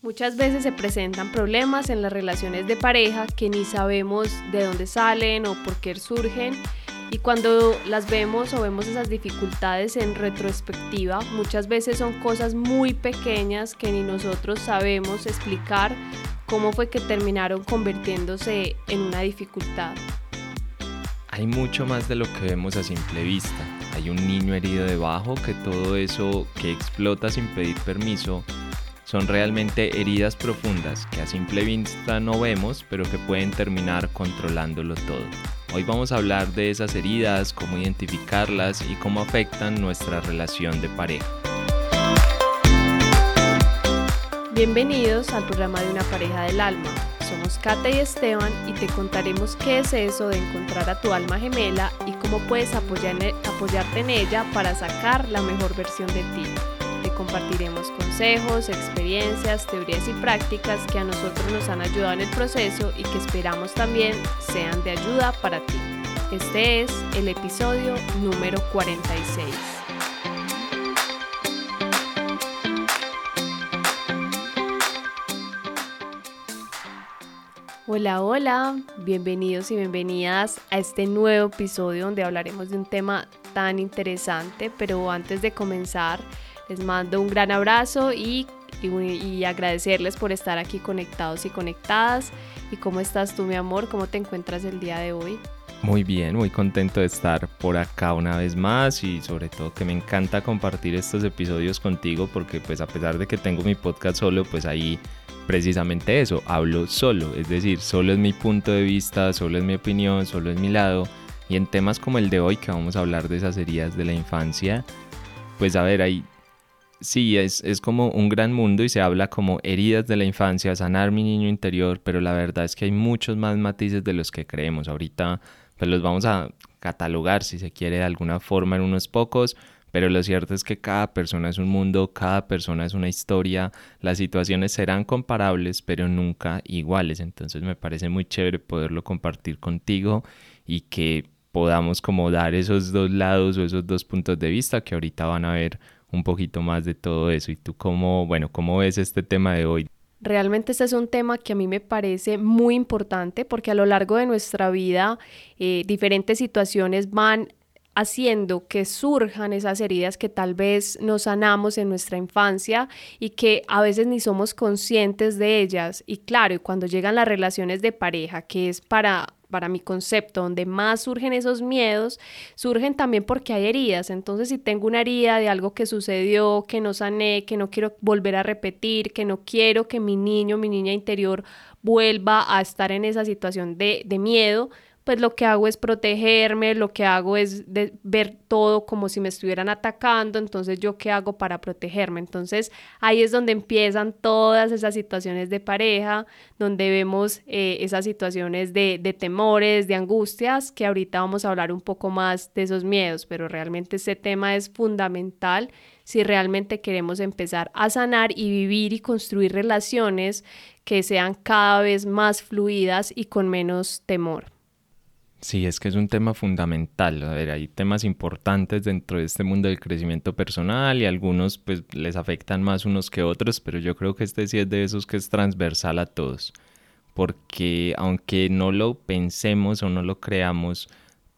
Muchas veces se presentan problemas en las relaciones de pareja que ni sabemos de dónde salen o por qué surgen y cuando las vemos o vemos esas dificultades en retrospectiva, muchas veces son cosas muy pequeñas que ni nosotros sabemos explicar cómo fue que terminaron convirtiéndose en una dificultad. Hay mucho más de lo que vemos a simple vista. Hay un niño herido debajo que todo eso que explota sin pedir permiso son realmente heridas profundas que a simple vista no vemos, pero que pueden terminar controlándolo todo. Hoy vamos a hablar de esas heridas, cómo identificarlas y cómo afectan nuestra relación de pareja. Bienvenidos al programa de una pareja del alma. Somos Kate y Esteban y te contaremos qué es eso de encontrar a tu alma gemela y cómo puedes apoyarte en ella para sacar la mejor versión de ti compartiremos consejos, experiencias, teorías y prácticas que a nosotros nos han ayudado en el proceso y que esperamos también sean de ayuda para ti. Este es el episodio número 46. Hola, hola, bienvenidos y bienvenidas a este nuevo episodio donde hablaremos de un tema tan interesante, pero antes de comenzar, les mando un gran abrazo y, y, agradecerles por estar aquí conectados y conectadas. ¿Y cómo estás tú, mi amor? ¿Cómo te encuentras el día de hoy? Muy bien, muy contento de estar por acá una vez más y sobre todo que me encanta compartir estos episodios contigo porque pues a pesar de que tengo mi podcast solo, pues ahí precisamente eso, hablo solo, es decir, solo es mi punto de vista, solo es mi opinión, solo es mi lado y en temas como el de hoy que vamos a hablar de esas heridas de la infancia, pues a ver, hay sí, es, es, como un gran mundo y se habla como heridas de la infancia, sanar mi niño interior, pero la verdad es que hay muchos más matices de los que creemos. Ahorita pues los vamos a catalogar si se quiere de alguna forma en unos pocos, pero lo cierto es que cada persona es un mundo, cada persona es una historia, las situaciones serán comparables, pero nunca iguales. Entonces me parece muy chévere poderlo compartir contigo y que podamos como dar esos dos lados o esos dos puntos de vista que ahorita van a ver un poquito más de todo eso. ¿Y tú cómo, bueno, cómo ves este tema de hoy? Realmente este es un tema que a mí me parece muy importante porque a lo largo de nuestra vida eh, diferentes situaciones van haciendo que surjan esas heridas que tal vez no sanamos en nuestra infancia y que a veces ni somos conscientes de ellas. Y claro, cuando llegan las relaciones de pareja, que es para para mi concepto, donde más surgen esos miedos, surgen también porque hay heridas. Entonces, si tengo una herida de algo que sucedió, que no sané, que no quiero volver a repetir, que no quiero que mi niño, mi niña interior vuelva a estar en esa situación de, de miedo, pues lo que hago es protegerme, lo que hago es ver todo como si me estuvieran atacando, entonces yo qué hago para protegerme. Entonces ahí es donde empiezan todas esas situaciones de pareja, donde vemos eh, esas situaciones de, de temores, de angustias, que ahorita vamos a hablar un poco más de esos miedos, pero realmente ese tema es fundamental si realmente queremos empezar a sanar y vivir y construir relaciones que sean cada vez más fluidas y con menos temor. Sí, es que es un tema fundamental. A ver, hay temas importantes dentro de este mundo del crecimiento personal y algunos pues les afectan más unos que otros, pero yo creo que este sí es de esos que es transversal a todos. Porque aunque no lo pensemos o no lo creamos,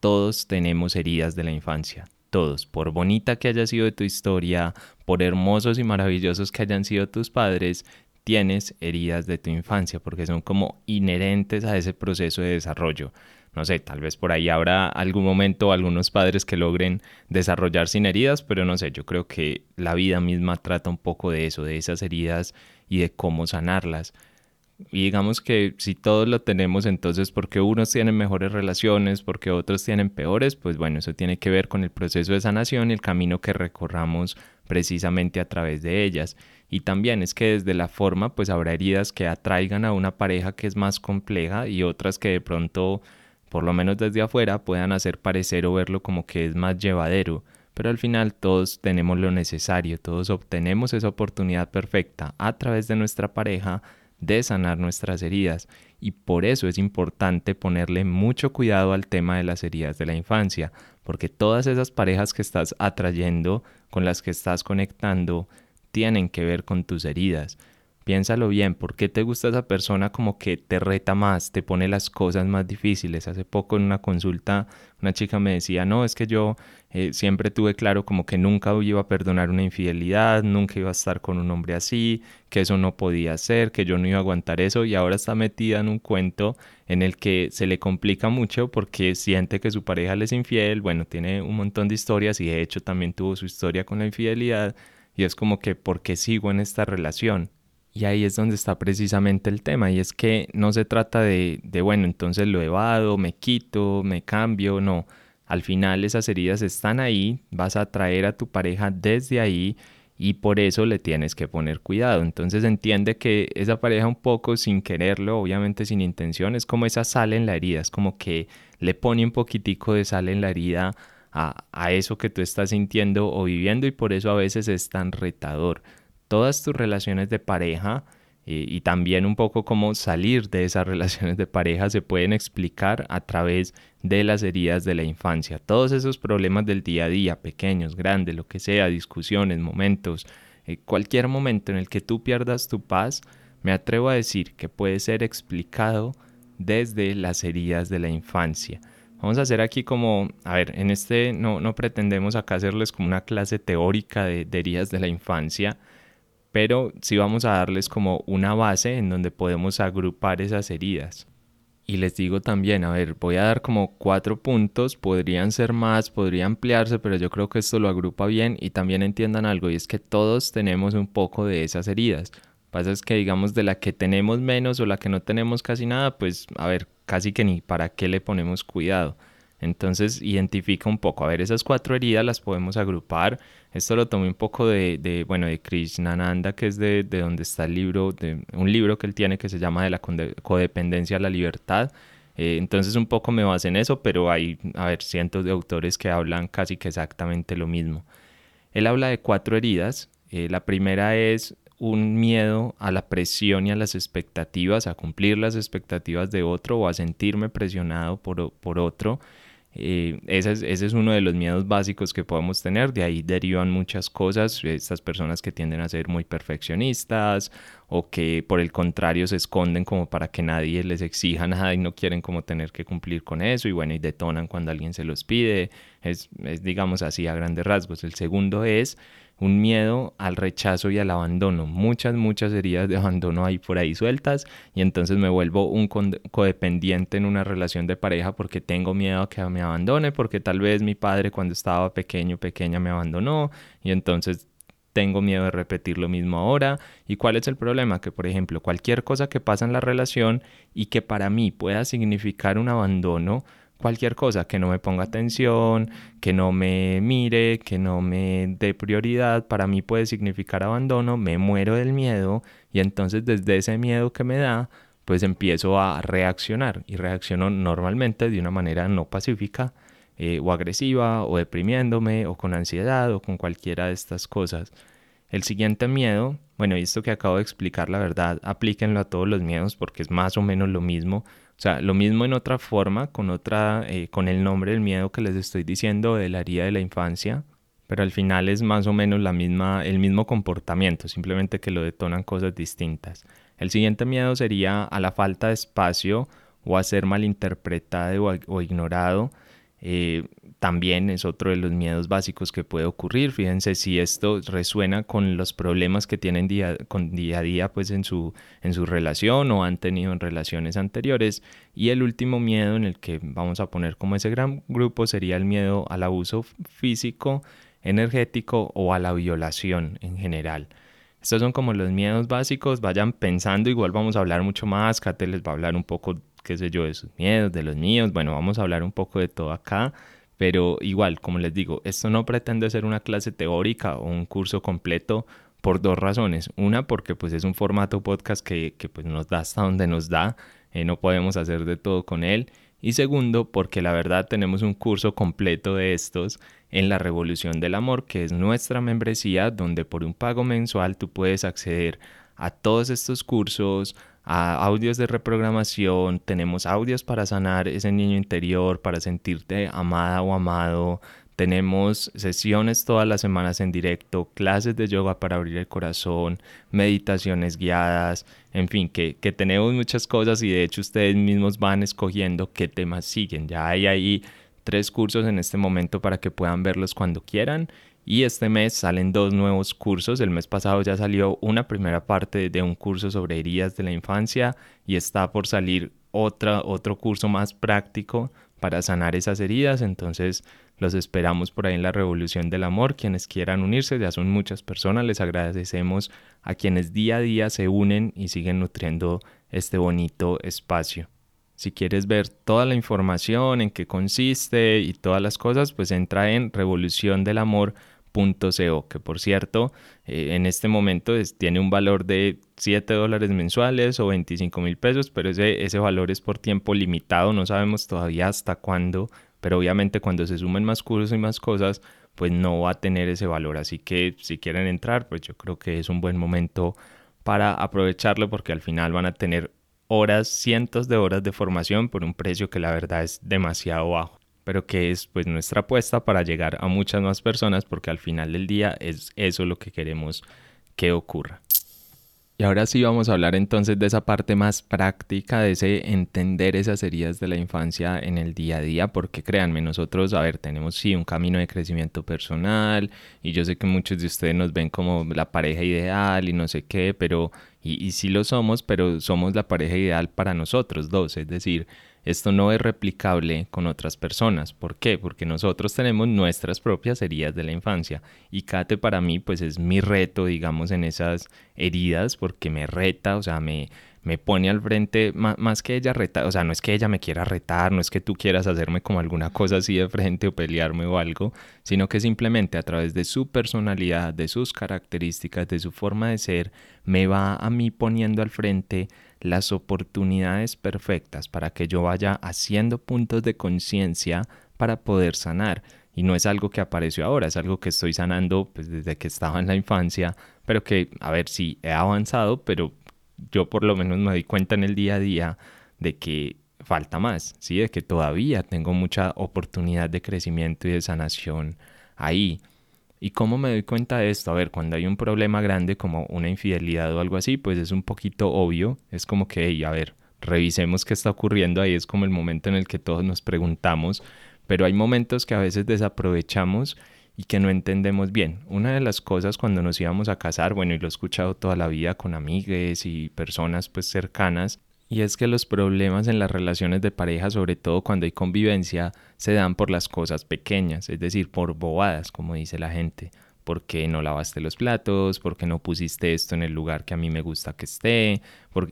todos tenemos heridas de la infancia. Todos, por bonita que haya sido tu historia, por hermosos y maravillosos que hayan sido tus padres, tienes heridas de tu infancia porque son como inherentes a ese proceso de desarrollo no sé, tal vez por ahí habrá algún momento algunos padres que logren desarrollar sin heridas, pero no sé, yo creo que la vida misma trata un poco de eso, de esas heridas y de cómo sanarlas. Y digamos que si todos lo tenemos, entonces porque unos tienen mejores relaciones, porque otros tienen peores, pues bueno, eso tiene que ver con el proceso de sanación y el camino que recorramos precisamente a través de ellas. Y también es que desde la forma, pues habrá heridas que atraigan a una pareja que es más compleja y otras que de pronto por lo menos desde afuera, puedan hacer parecer o verlo como que es más llevadero, pero al final todos tenemos lo necesario, todos obtenemos esa oportunidad perfecta a través de nuestra pareja de sanar nuestras heridas y por eso es importante ponerle mucho cuidado al tema de las heridas de la infancia, porque todas esas parejas que estás atrayendo, con las que estás conectando, tienen que ver con tus heridas. Piénsalo bien, ¿por qué te gusta esa persona como que te reta más, te pone las cosas más difíciles? Hace poco en una consulta una chica me decía, no, es que yo eh, siempre tuve claro como que nunca iba a perdonar una infidelidad, nunca iba a estar con un hombre así, que eso no podía ser, que yo no iba a aguantar eso y ahora está metida en un cuento en el que se le complica mucho porque siente que su pareja le es infiel, bueno, tiene un montón de historias y de hecho también tuvo su historia con la infidelidad y es como que, ¿por qué sigo en esta relación? Y ahí es donde está precisamente el tema, y es que no se trata de, de, bueno, entonces lo evado, me quito, me cambio, no. Al final esas heridas están ahí, vas a atraer a tu pareja desde ahí y por eso le tienes que poner cuidado. Entonces entiende que esa pareja un poco sin quererlo, obviamente sin intención, es como esa sal en la herida, es como que le pone un poquitico de sal en la herida a, a eso que tú estás sintiendo o viviendo y por eso a veces es tan retador todas tus relaciones de pareja y también un poco cómo salir de esas relaciones de pareja se pueden explicar a través de las heridas de la infancia. Todos esos problemas del día a día, pequeños, grandes, lo que sea, discusiones, momentos, eh, cualquier momento en el que tú pierdas tu paz, me atrevo a decir que puede ser explicado desde las heridas de la infancia. Vamos a hacer aquí como, a ver, en este no, no pretendemos acá hacerles como una clase teórica de heridas de la infancia, pero sí vamos a darles como una base en donde podemos agrupar esas heridas. Y les digo también, a ver, voy a dar como cuatro puntos, podrían ser más, podría ampliarse, pero yo creo que esto lo agrupa bien y también entiendan algo, y es que todos tenemos un poco de esas heridas. Pasa es que digamos de la que tenemos menos o la que no tenemos casi nada, pues a ver, casi que ni para qué le ponemos cuidado. Entonces identifica un poco, a ver, esas cuatro heridas las podemos agrupar. Esto lo tomé un poco de, bueno, de Krishnananda, que es de, de, donde está el libro, un libro que él tiene que se llama De la codependencia a la libertad. Eh, entonces un poco me basé en eso, pero hay, a ver, cientos de autores que hablan casi que exactamente lo mismo. Él habla de cuatro heridas. Eh, la primera es un miedo a la presión y a las expectativas, a cumplir las expectativas de otro o a sentirme presionado por otro. Eh, ese, es, uno de los miedos básicos que podemos tener, de ahí derivan muchas cosas, estas personas que tienden a ser muy perfeccionistas o que por el contrario se esconden como para que nadie les exija nada y no quieren como tener que cumplir con eso y bueno, y detonan cuando alguien se los pide, es, es digamos así a grandes rasgos. El segundo es un miedo al rechazo y al abandono. Muchas, muchas heridas de abandono hay por ahí sueltas y entonces me vuelvo un codependiente en una relación de pareja porque tengo miedo a que me abandone, porque tal vez mi padre cuando estaba pequeño, pequeña me abandonó y entonces tengo miedo de repetir lo mismo ahora. ¿Y cuál es el problema? Que, por ejemplo, cualquier cosa que pasa en la relación y que para mí pueda significar un abandono, cualquier cosa, que no me ponga atención, que no me mire, que no me dé prioridad, para mí puede significar abandono, me muero del miedo y entonces desde ese miedo que me da, pues empiezo a reaccionar y reacciono normalmente de una manera no pacífica eh, o agresiva o deprimiéndome o con ansiedad o con cualquiera de estas cosas. El siguiente miedo, bueno, esto que acabo de explicar, la verdad, aplíquenlo a todos los miedos porque es más o menos lo mismo. O sea, lo mismo en otra forma, con, otra, eh, con el nombre del miedo que les estoy diciendo de la herida de la infancia, pero al final es más o menos la misma, el mismo comportamiento, simplemente que lo detonan cosas distintas. El siguiente miedo sería a la falta de espacio o a ser malinterpretado o, o ignorado. Eh, también es otro de los miedos básicos que puede ocurrir. Fíjense si esto resuena con los problemas que tienen día, con día a día pues en su, en su relación o han tenido en relaciones anteriores. Y el último miedo en el que vamos a poner como ese gran grupo sería el miedo al abuso físico, energético o a la violación en general. Estos son como los miedos básicos, vayan pensando, igual vamos a hablar mucho más, Kate les va a hablar un poco, qué sé yo, de sus miedos, de los míos, bueno, vamos a hablar un poco de todo acá, pero igual, como les digo, esto no pretende ser una clase teórica o un curso completo por dos razones. Una, porque pues es un formato podcast que, que pues nos da hasta donde nos da, eh, no podemos hacer de todo con él. Y segundo, porque la verdad tenemos un curso completo de estos en la Revolución del Amor, que es nuestra membresía, donde por un pago mensual tú puedes acceder a todos estos cursos, a audios de reprogramación, tenemos audios para sanar ese niño interior, para sentirte amada o amado, tenemos sesiones todas las semanas en directo, clases de yoga para abrir el corazón, meditaciones guiadas, en fin, que, que tenemos muchas cosas y de hecho ustedes mismos van escogiendo qué temas siguen. Ya hay ahí tres cursos en este momento para que puedan verlos cuando quieran. Y este mes salen dos nuevos cursos. El mes pasado ya salió una primera parte de un curso sobre heridas de la infancia y está por salir otra, otro curso más práctico para sanar esas heridas. Entonces los esperamos por ahí en la Revolución del Amor. Quienes quieran unirse, ya son muchas personas. Les agradecemos a quienes día a día se unen y siguen nutriendo este bonito espacio. Si quieres ver toda la información en qué consiste y todas las cosas, pues entra en revoluciondelamor.co, que por cierto, eh, en este momento tiene un valor de 7 dólares mensuales o 25 mil pesos, pero ese, ese valor es por tiempo limitado, no sabemos todavía hasta cuándo, pero obviamente cuando se sumen más cursos y más cosas, pues no va a tener ese valor. Así que si quieren entrar, pues yo creo que es un buen momento para aprovecharlo porque al final van a tener horas, cientos de horas de formación por un precio que la verdad es demasiado bajo, pero que es pues nuestra apuesta para llegar a muchas más personas porque al final del día es eso lo que queremos que ocurra. Y ahora sí vamos a hablar entonces de esa parte más práctica, de ese entender esas heridas de la infancia en el día a día, porque créanme, nosotros, a ver, tenemos sí un camino de crecimiento personal y yo sé que muchos de ustedes nos ven como la pareja ideal y no sé qué, pero, y, y sí lo somos, pero somos la pareja ideal para nosotros dos, es decir, esto no es replicable con otras personas. ¿Por qué? Porque nosotros tenemos nuestras propias heridas de la infancia. Y Kate para mí pues es mi reto, digamos, en esas heridas porque me reta, o sea, me, me pone al frente, más, que ella reta, o sea, no es que ella me quiera retar, no es que tú quieras hacerme como alguna cosa así de frente o pelearme o algo, sino que simplemente a través de su personalidad, de sus características, de su forma de ser, me va a mí poniendo al frente las oportunidades perfectas para que yo vaya haciendo puntos de conciencia para poder sanar. Y no es algo que apareció ahora, es algo que estoy sanando pues, desde que estaba en la infancia, pero que, a ver, sí, he avanzado, pero yo por lo menos me doy cuenta en el día a día de que falta más, ¿sí? De que todavía tengo mucha oportunidad de crecimiento y de sanación ahí. ¿Y cómo me doy cuenta de esto? A ver, cuando hay un problema grande como una infidelidad o algo así, pues es un poquito obvio. Es como que, a ver, revisemos qué está ocurriendo. Ahí es como el momento en el que todos nos preguntamos. Pero hay momentos que a veces desaprovechamos y que no entendemos bien. Una de las cosas cuando nos íbamos a casar, bueno, y lo he escuchado toda la vida con amigues y personas pues cercanas, y es que los problemas en las relaciones de pareja, sobre todo cuando hay convivencia, se dan por las cosas pequeñas, es decir, por bobadas, como dice la gente. ¿Por qué no lavaste los platos? ¿Por qué no pusiste esto en el lugar que a mí me gusta que esté?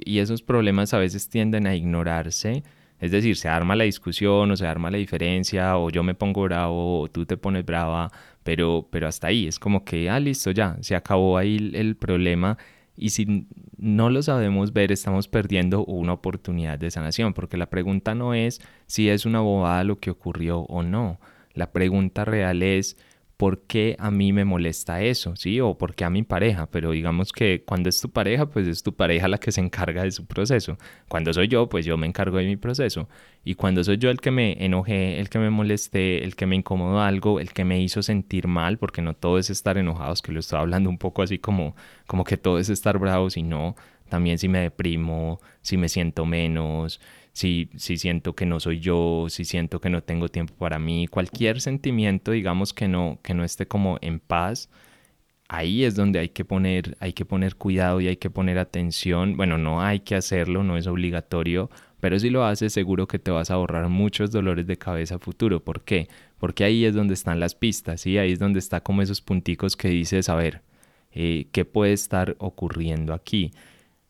Y esos problemas a veces tienden a ignorarse. Es decir, se arma la discusión o se arma la diferencia o yo me pongo bravo o tú te pones brava, pero, pero hasta ahí es como que, ah, listo, ya, se acabó ahí el problema y si no lo sabemos ver, estamos perdiendo una oportunidad de sanación, porque la pregunta no es si es una bobada lo que ocurrió o no. La pregunta real es, por qué a mí me molesta eso, ¿sí? O por qué a mi pareja, pero digamos que cuando es tu pareja, pues es tu pareja la que se encarga de su proceso. Cuando soy yo, pues yo me encargo de mi proceso. Y cuando soy yo el que me enojé, el que me molesté, el que me incomodó algo, el que me hizo sentir mal, porque no todo es estar enojados, que lo estoy hablando un poco así como, como que todo es estar bravo, sino también si me deprimo, si me siento menos, si, siento que no soy yo, si siento que no tengo tiempo para mí, cualquier sentimiento, digamos, que no, que no esté como en paz, ahí es donde hay que poner, hay que poner cuidado y hay que poner atención. Bueno, no hay que hacerlo, no es obligatorio, pero si lo haces seguro que te vas a ahorrar muchos dolores de cabeza futuro. ¿Por qué? Porque ahí es donde están las pistas, ¿sí? Ahí es donde está como esos punticos que dices, a ver, eh, ¿qué puede estar ocurriendo aquí?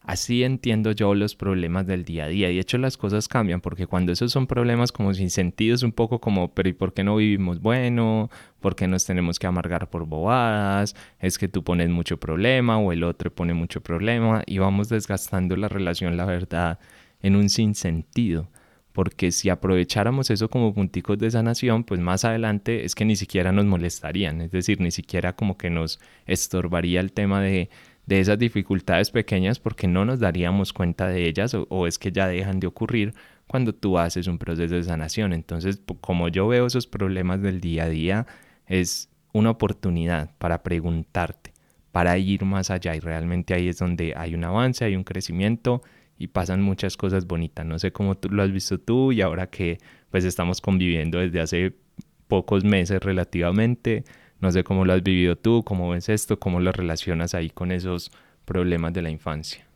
Así entiendo yo los problemas del día a día. Y de hecho las cosas cambian porque cuando esos son problemas como sin sentido es un poco como, pero ¿y por qué no vivimos bueno? ¿Por qué nos tenemos que amargar por bobadas? Es que tú pones mucho problema o el otro pone mucho problema y vamos desgastando la relación, la verdad, en un sinsentido. Porque si aprovecháramos eso como punticos de sanación, pues más adelante es que ni siquiera nos molestarían. Es decir, ni siquiera como que nos estorbaría el tema de de esas dificultades pequeñas porque no nos daríamos cuenta de ellas o, es que ya dejan de ocurrir cuando tú haces un proceso de sanación. Entonces, como yo veo esos problemas del día a día, es una oportunidad para preguntarte, para ir más allá y realmente ahí es donde hay un avance, hay un crecimiento y pasan muchas cosas bonitas. No sé cómo tú lo has visto tú y ahora que pues estamos conviviendo desde hace pocos meses relativamente, no sé cómo lo has vivido tú, cómo ves esto, cómo lo relacionas ahí con esos problemas de la infancia.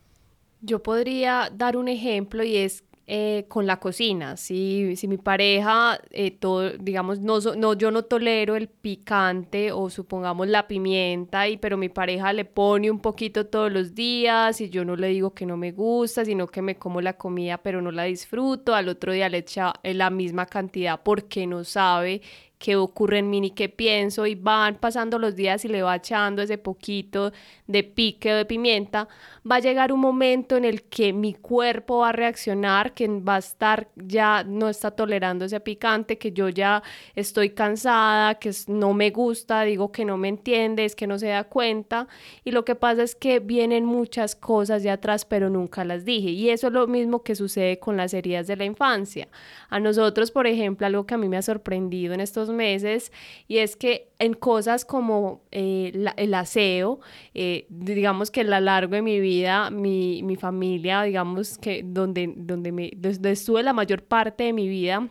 Yo podría dar un ejemplo y es eh, con la cocina. Si, si mi pareja, eh, todo, digamos, no, no, yo no tolero el picante o supongamos la pimienta, y, pero mi pareja le pone un poquito todos los días y yo no le digo que no me gusta, sino que me como la comida pero no la disfruto, al otro día le echa eh, la misma cantidad porque no sabe qué ocurre en mí ni qué pienso y van pasando los días y le va echando ese poquito de pique o de pimienta, va a llegar un momento en el que mi cuerpo va a reaccionar, que va a estar ya no está tolerando ese picante, que yo ya estoy cansada, que no me gusta, digo que no me entiende, es que no se da cuenta y lo que pasa es que vienen muchas cosas de atrás pero nunca las dije y eso es lo mismo que sucede con las heridas de la infancia. A nosotros, por ejemplo, algo que a mí me ha sorprendido en estos meses y es que en cosas como eh, el aseo, eh, digamos que a lo largo de mi vida, mi, mi familia, digamos que donde, donde, me, donde estuve la mayor parte de mi vida,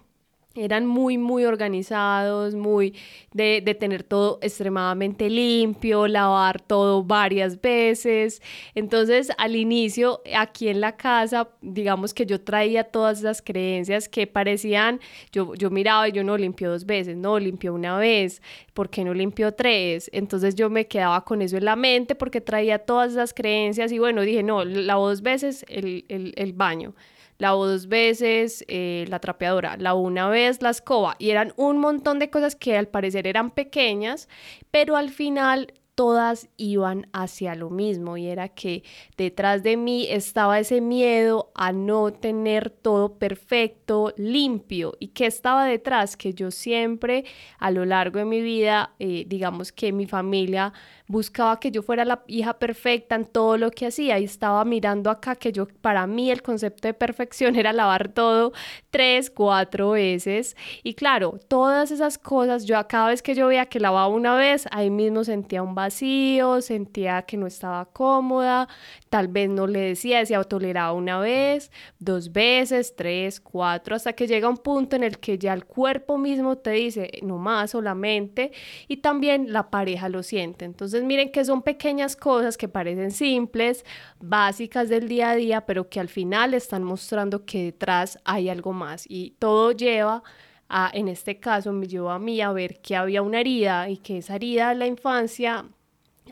eran muy, muy organizados, muy de, de, tener todo extremadamente limpio, lavar todo varias veces. Entonces, al inicio, aquí en la casa, digamos que yo traía todas esas creencias que parecían, yo, yo miraba y yo no limpio dos veces, no, limpio una vez, ¿por qué no limpio tres? Entonces yo me quedaba con eso en la mente porque traía todas esas creencias y bueno, dije, no, lavo dos veces el, el, el baño lavo dos veces eh, la trapeadora, la una vez la escoba y eran un montón de cosas que al parecer eran pequeñas, pero al final todas iban hacia lo mismo y era que detrás de mí estaba ese miedo a no tener todo perfecto, limpio. Y que estaba detrás, que yo siempre a lo largo de mi vida, eh, digamos que mi familia buscaba que yo fuera la hija perfecta en todo lo que hacía y estaba mirando acá que yo, para mí el concepto de perfección era lavar todo tres, cuatro veces. Y claro, todas esas cosas, yo cada vez que yo veía que lavaba una vez, ahí mismo sentía un vacío, sentía que no estaba cómoda, tal vez no le decía, decía toleraba una vez, dos veces, tres, cuatro, hasta que llega un punto en el que ya el cuerpo mismo te dice, no más solamente, y también la pareja lo siente. Entonces miren que son pequeñas cosas que parecen simples, básicas del día a día, pero que al final están mostrando que detrás hay algo más. Y todo lleva a, en este caso me llevó a mí a ver que había una herida y que esa herida de la infancia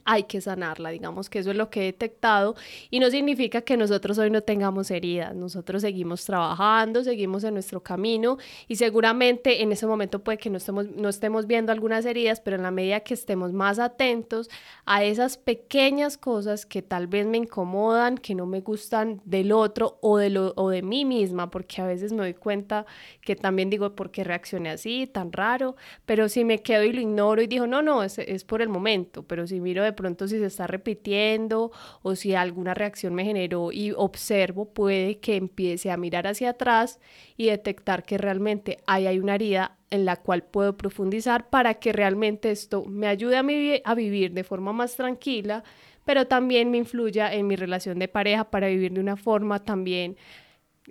hay que sanarla, digamos que eso es lo que he detectado y no significa que nosotros hoy no tengamos heridas, nosotros seguimos trabajando, seguimos en nuestro camino y seguramente en ese momento puede que no estemos, no estemos viendo algunas heridas, pero en la medida que estemos más atentos a esas pequeñas cosas que tal vez me incomodan, que no me gustan del otro o de, lo, o de mí misma, porque a veces me doy cuenta que también digo, ¿por qué reaccioné así, tan raro? Pero si me quedo y lo ignoro y digo, no, no, es, es por el momento, pero si miro de pronto si se está repitiendo o si alguna reacción me generó y observo, puede que empiece a mirar hacia atrás y detectar que realmente ahí hay una herida en la cual puedo profundizar para que realmente esto me ayude a, a vivir de forma más tranquila, pero también me influya en mi relación de pareja para vivir de una forma también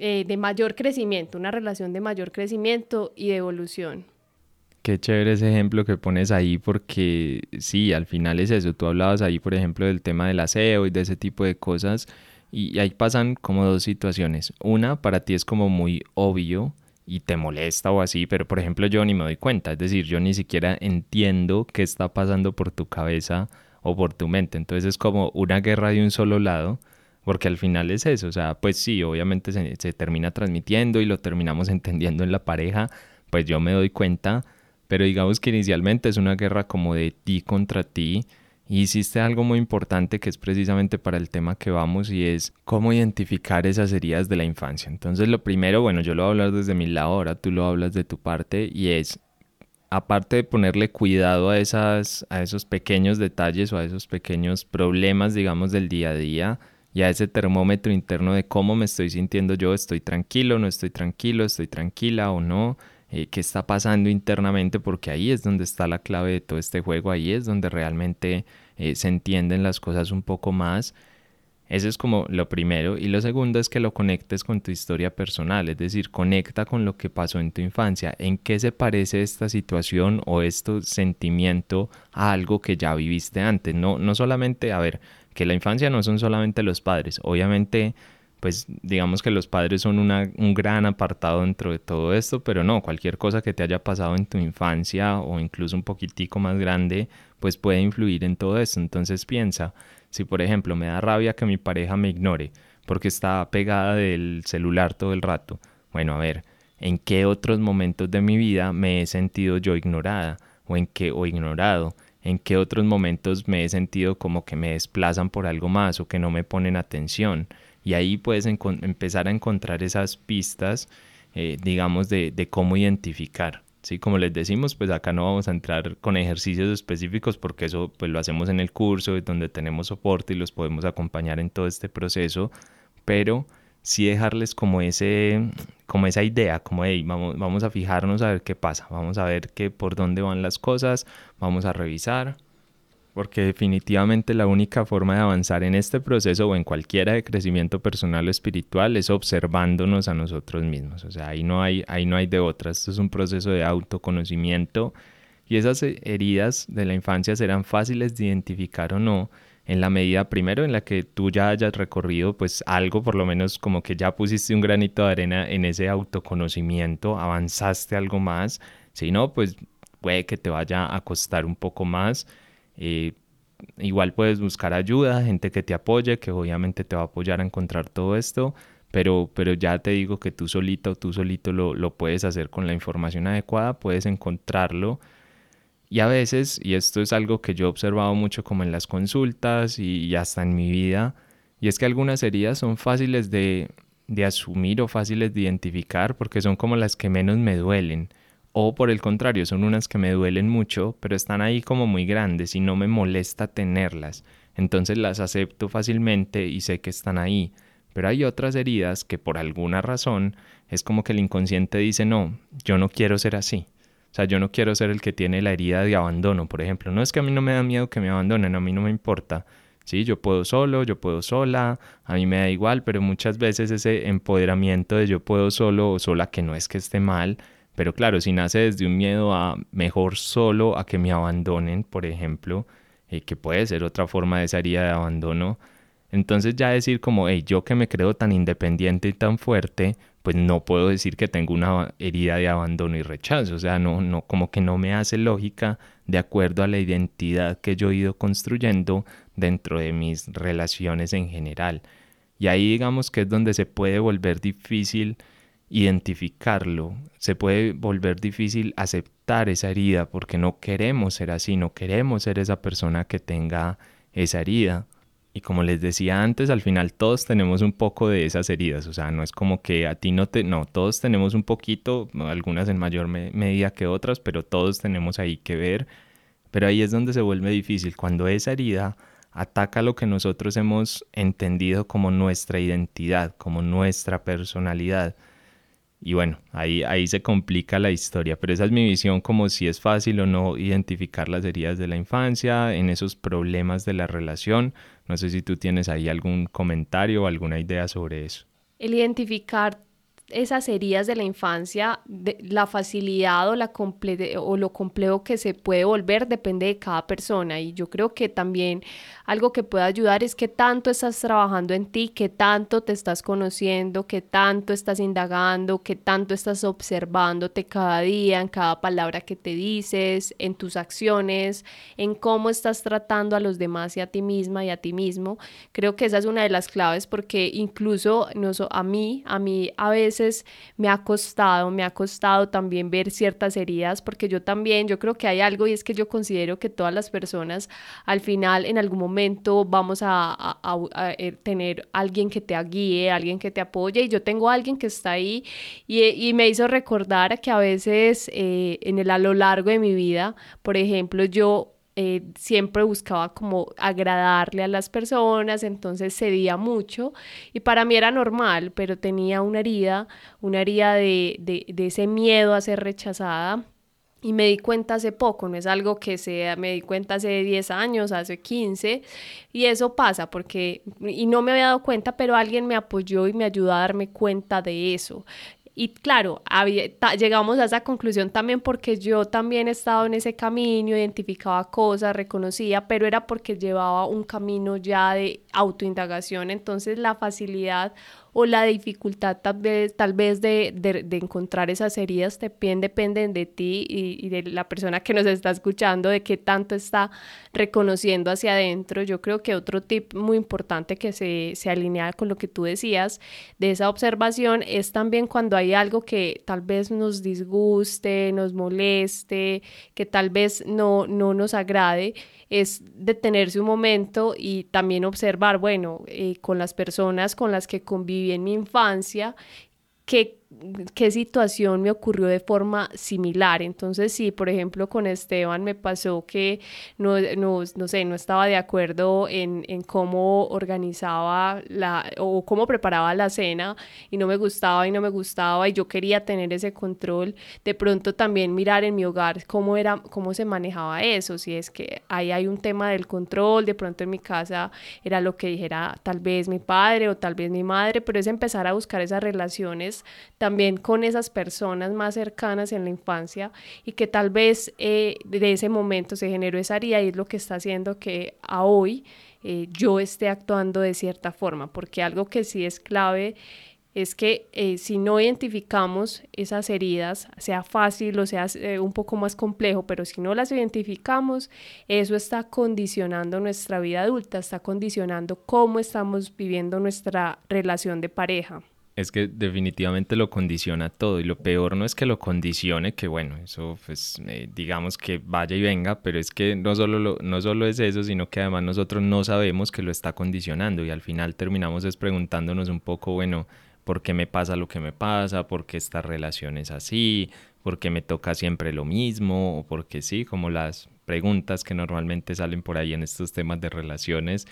eh, de mayor crecimiento, una relación de mayor crecimiento y de evolución. Qué chévere ese ejemplo que pones ahí porque sí, al final es eso. Tú hablabas ahí, por ejemplo, del tema del aseo y de ese tipo de cosas y ahí pasan como dos situaciones. Una, para ti es como muy obvio y te molesta o así, pero por ejemplo yo ni me doy cuenta. Es decir, yo ni siquiera entiendo qué está pasando por tu cabeza o por tu mente. Entonces es como una guerra de un solo lado porque al final es eso, o sea, pues sí, obviamente se, se, termina transmitiendo y lo terminamos entendiendo en la pareja, pues yo me doy cuenta, pero digamos que inicialmente es una guerra como de ti contra ti. Y hiciste algo muy importante que es precisamente para el tema que vamos y es cómo identificar esas heridas de la infancia. Entonces lo primero, bueno, yo lo voy a hablar desde mi lado, ahora tú lo hablas de tu parte y es, aparte de ponerle cuidado a, esas, a esos pequeños detalles o a esos pequeños problemas, digamos, del día a día, y a ese termómetro interno de cómo me estoy sintiendo yo, estoy tranquilo, no estoy tranquilo, estoy tranquila o no, eh, qué está pasando internamente, porque ahí es donde está la clave de todo este juego, ahí es donde realmente eh, se entienden las cosas un poco más eso es como lo primero. Y lo segundo es que lo conectes con tu historia personal, es decir, conecta con lo que pasó en tu infancia. ¿En qué se parece esta situación o este sentimiento a algo que ya viviste antes? No, no solamente, a ver, que la infancia no son solamente los padres. Obviamente, pues digamos que los padres son un gran apartado dentro de todo esto, pero no, cualquier cosa que te haya pasado en tu infancia o incluso un poquitico más grande, pues puede influir en todo esto. Entonces piensa, si por ejemplo me da rabia que mi pareja me ignore porque está pegada del celular todo el rato, bueno, a ver, ¿en qué otros momentos de mi vida me he sentido yo ignorada o en qué o ignorado? ¿En qué otros momentos me he sentido como que me desplazan por algo más o que no me ponen atención? Y ahí puedes empezar a encontrar esas pistas, eh, digamos, de, de cómo identificar. Sí, como les decimos, pues acá no vamos a entrar con ejercicios específicos porque eso pues lo hacemos en el curso donde tenemos soporte y los podemos acompañar en todo este proceso, pero sí dejarles como ese como esa idea, como hey, vamos, vamos a fijarnos a ver qué pasa, vamos a ver qué por dónde van las cosas, vamos a revisar, porque definitivamente la única forma de avanzar en este proceso o en cualquiera de crecimiento personal o espiritual es observándonos a nosotros mismos. O sea, ahí no hay, ahí no hay de otra. Esto es un proceso de autoconocimiento y esas heridas de la infancia serán fáciles de identificar o no en la medida primero en la que tú ya hayas recorrido pues algo, por lo menos como que ya pusiste un granito de arena en ese autoconocimiento, avanzaste algo más. Si no, pues puede que te vaya a costar un poco más eh, igual puedes buscar ayuda, gente que te apoye, que obviamente te va a apoyar a encontrar todo esto, pero, pero ya te digo que tú solito tú solito lo, lo puedes hacer con la información adecuada, puedes encontrarlo. Y a veces, y esto es algo que yo he observado mucho como en las consultas y, y hasta en mi vida, y es que algunas heridas son fáciles de, de asumir o fáciles de identificar porque son como las que menos me duelen. O por el contrario, son unas que me duelen mucho, pero están ahí como muy grandes y no me molesta tenerlas. Entonces las acepto fácilmente y sé que están ahí. Pero hay otras heridas que por alguna razón es como que el inconsciente dice, no, yo no quiero ser así. O sea, yo no quiero ser el que tiene la herida de abandono, por ejemplo. No es que a mí no me da miedo que me abandonen, a mí no me importa. Sí, yo puedo solo, yo puedo sola, a mí me da igual, pero muchas veces ese empoderamiento de yo puedo solo o sola, que no es que esté mal, pero claro, si nace desde un miedo a mejor solo a que me abandonen, por ejemplo, eh, que puede ser otra forma de esa herida de abandono, entonces ya decir como, hey, yo que me creo tan independiente y tan fuerte, pues no puedo decir que tengo una herida de abandono y rechazo, o sea, no, no, como que no me hace lógica de acuerdo a la identidad que yo he ido construyendo dentro de mis relaciones en general. Y ahí digamos que es donde se puede volver difícil identificarlo, se puede volver difícil aceptar esa herida porque no queremos ser así, no queremos ser esa persona que tenga esa herida. Y como les decía antes, al final todos tenemos un poco de esas heridas, o sea, no es como que a ti no te, no, todos tenemos un poquito, algunas en mayor medida que otras, pero todos tenemos ahí que ver, pero ahí es donde se vuelve difícil, cuando esa herida ataca lo que nosotros hemos entendido como nuestra identidad, como nuestra personalidad, y bueno, ahí, ahí se complica la historia, pero esa es mi visión como si es fácil o no identificar las heridas de la infancia, en esos problemas de la relación. No sé si tú tienes ahí algún comentario o alguna idea sobre eso. El identificar esas heridas de la infancia, la facilidad o, la o lo complejo que se puede volver depende de cada persona. Y yo creo que también algo que puede ayudar es que tanto estás trabajando en ti, que tanto te estás conociendo, que tanto estás indagando, que tanto estás observándote cada día, en cada palabra que te dices, en tus acciones, en cómo estás tratando a los demás y a ti misma y a ti mismo. Creo que esa es una de las claves porque incluso no, a mí, a mí a veces me ha costado, me ha costado también ver ciertas heridas, porque yo también, yo creo que hay algo y es que yo considero que todas las personas al final en algún momento vamos a, eh, tener alguien que te guíe, alguien que te apoye y yo tengo alguien que está ahí y, me hizo recordar que a veces eh, en el a lo largo de mi vida, por ejemplo, yo eh, siempre buscaba como agradarle a las personas, entonces cedía mucho y para mí era normal, pero tenía una herida, una herida de, ese miedo a ser rechazada y me di cuenta hace poco, no es algo que sea, me di cuenta hace 10 años, hace 15, y eso pasa porque, y no me había dado cuenta, pero alguien me apoyó y me ayudó a darme cuenta de eso. Y claro, llegamos a esa conclusión también porque yo también he estado en ese camino, identificaba cosas, reconocía, pero era porque llevaba un camino ya de autoindagación, entonces la facilidad o la dificultad tal vez, tal vez de, de, encontrar esas heridas también dependen de ti y, de la persona que nos está escuchando, de qué tanto está reconociendo hacia adentro. Yo creo que otro tip muy importante que se, se alinea con lo que tú decías de esa observación es también cuando hay algo que tal vez nos disguste, nos moleste, que tal vez no, no nos agrade es detenerse un momento y también observar, bueno, eh, con las personas con las que conviví en mi infancia, qué qué situación me ocurrió de forma similar. Entonces, sí, por ejemplo, con Esteban me pasó que no, no, no sé, no estaba de acuerdo en, en, cómo organizaba la o cómo preparaba la cena y no me gustaba y no me gustaba y yo quería tener ese control. De pronto también mirar en mi hogar cómo era, cómo se manejaba eso, si es que ahí hay un tema del control, de pronto en mi casa era lo que dijera tal vez mi padre o tal vez mi madre, pero es empezar a buscar esas relaciones también con esas personas más cercanas en la infancia y que tal vez eh, de ese momento se generó esa herida y es lo que está haciendo que a hoy eh, yo esté actuando de cierta forma, porque algo que sí es clave es que eh, si no identificamos esas heridas, sea fácil o sea un poco más complejo, pero si no las identificamos, eso está condicionando nuestra vida adulta, está condicionando cómo estamos viviendo nuestra relación de pareja es que definitivamente lo condiciona todo y lo peor no es que lo condicione, que bueno, eso pues eh, digamos que vaya y venga, pero es que no solo, no solo es eso, sino que además nosotros no sabemos que lo está condicionando y al final terminamos es preguntándonos un poco, bueno, ¿por qué me pasa lo que me pasa? ¿Por qué esta relación es así? ¿Por qué me toca siempre lo mismo? O porque sí, como las preguntas que normalmente salen por ahí en estos temas de relaciones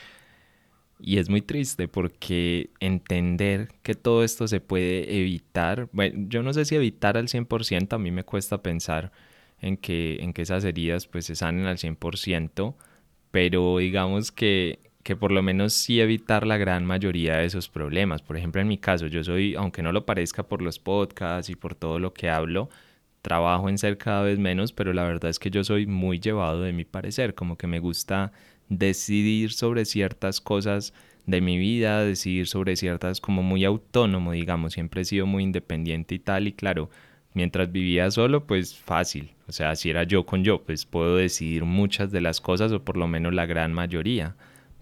y es muy triste porque entender que todo esto se puede evitar, bueno, yo no sé si evitar al 100%, a mí me cuesta pensar en que, en que esas heridas pues se sanen al 100%, pero digamos que, que por lo menos sí evitar la gran mayoría de esos problemas. Por ejemplo, en mi caso, yo soy, aunque no lo parezca por los podcasts y por todo lo que hablo, trabajo en ser cada vez menos, pero la verdad es que yo soy muy llevado de mi parecer, como que me gusta decidir sobre ciertas cosas de mi vida, decidir sobre ciertas como muy autónomo, digamos, siempre he sido muy independiente y tal, y claro, mientras vivía solo, pues fácil, o sea, si era yo con yo, pues puedo decidir muchas de las cosas o por lo menos la gran mayoría,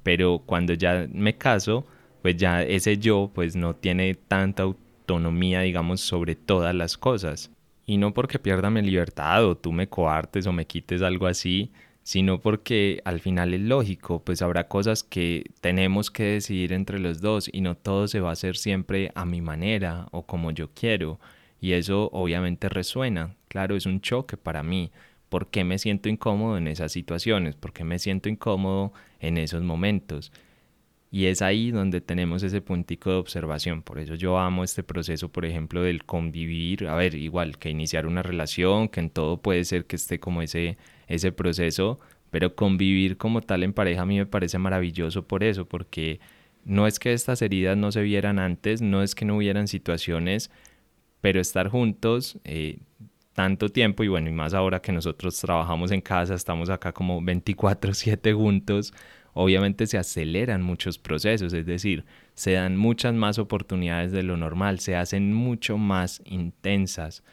pero cuando ya me caso, pues ya ese yo pues no tiene tanta autonomía, digamos, sobre todas las cosas. Y no porque pierda mi libertad o tú me coartes o me quites algo así, sino porque al final es lógico, pues habrá cosas que tenemos que decidir entre los dos y no todo se va a hacer siempre a mi manera o como yo quiero. Y eso obviamente resuena, claro, es un choque para mí. ¿Por qué me siento incómodo en esas situaciones? ¿Por qué me siento incómodo en esos momentos? Y es ahí donde tenemos ese puntico de observación. Por eso yo amo este proceso, por ejemplo, del convivir. A ver, igual que iniciar una relación, que en todo puede ser que esté como ese ese proceso, pero convivir como tal en pareja a mí me parece maravilloso por eso, porque no es que estas heridas no se vieran antes, no es que no hubieran situaciones, pero estar juntos eh, tanto tiempo y bueno, y más ahora que nosotros trabajamos en casa, estamos acá como 24/7 juntos, obviamente se aceleran muchos procesos, es decir, se dan muchas más oportunidades de lo normal, se hacen mucho más intensas.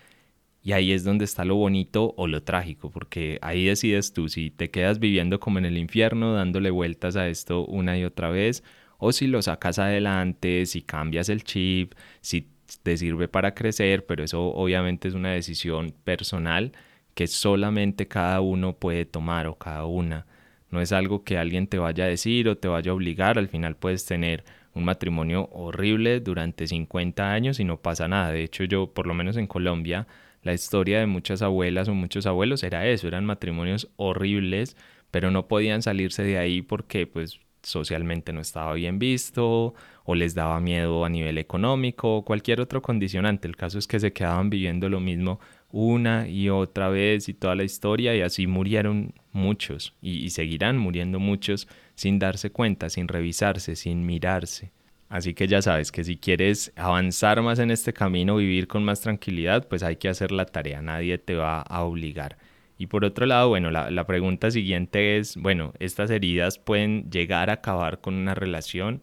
Y ahí es donde está lo bonito o lo trágico, porque ahí decides tú si te quedas viviendo como en el infierno, dándole vueltas a esto una y otra vez, o si lo sacas adelante, si cambias el chip, si te sirve para crecer, pero eso obviamente es una decisión personal que solamente cada uno puede tomar o cada una. No es algo que alguien te vaya a decir o te vaya a obligar, al final puedes tener un matrimonio horrible durante 50 años y no pasa nada. De hecho, yo, por lo menos en Colombia, la historia de muchas abuelas o muchos abuelos era eso, eran matrimonios horribles, pero no podían salirse de ahí porque pues socialmente no estaba bien visto o les daba miedo a nivel económico o cualquier otro condicionante. El caso es que se quedaban viviendo lo mismo una y otra vez y toda la historia y así murieron muchos y, seguirán muriendo muchos sin darse cuenta, sin revisarse, sin mirarse. Así que ya sabes que si quieres avanzar más en este camino, vivir con más tranquilidad, pues hay que hacer la tarea, nadie te va a obligar. Y por otro lado, bueno, la, pregunta siguiente es, bueno, ¿estas heridas pueden llegar a acabar con una relación?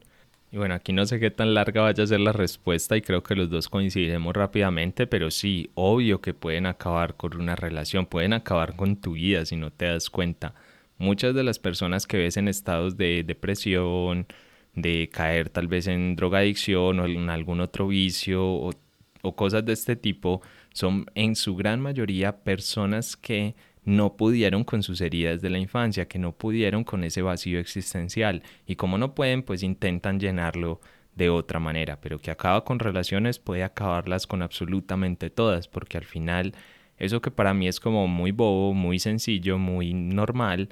Y bueno, aquí no sé qué tan larga vaya a ser la respuesta y creo que los dos coincidiremos rápidamente, pero sí, obvio que pueden acabar con una relación, pueden acabar con tu vida si no te das cuenta. Muchas de las personas que ves en estados de depresión, de caer tal vez en drogadicción o en algún otro vicio o, cosas de este tipo, son en su gran mayoría personas que no pudieron con sus heridas de la infancia, que no pudieron con ese vacío existencial. Y como no pueden, pues intentan llenarlo de otra manera, pero que acaba con relaciones puede acabarlas con absolutamente todas, porque al final eso que para mí es como muy bobo, muy sencillo, muy normal,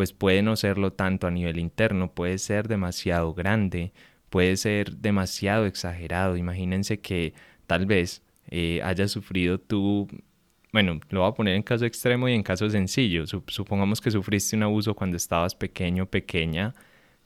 pues puede no serlo tanto a nivel interno, puede ser demasiado grande, puede ser demasiado exagerado. Imagínense que tal vez eh, hayas sufrido tú bueno, lo voy a poner en caso extremo y en caso sencillo. Supongamos que sufriste un abuso cuando estabas pequeño, pequeña.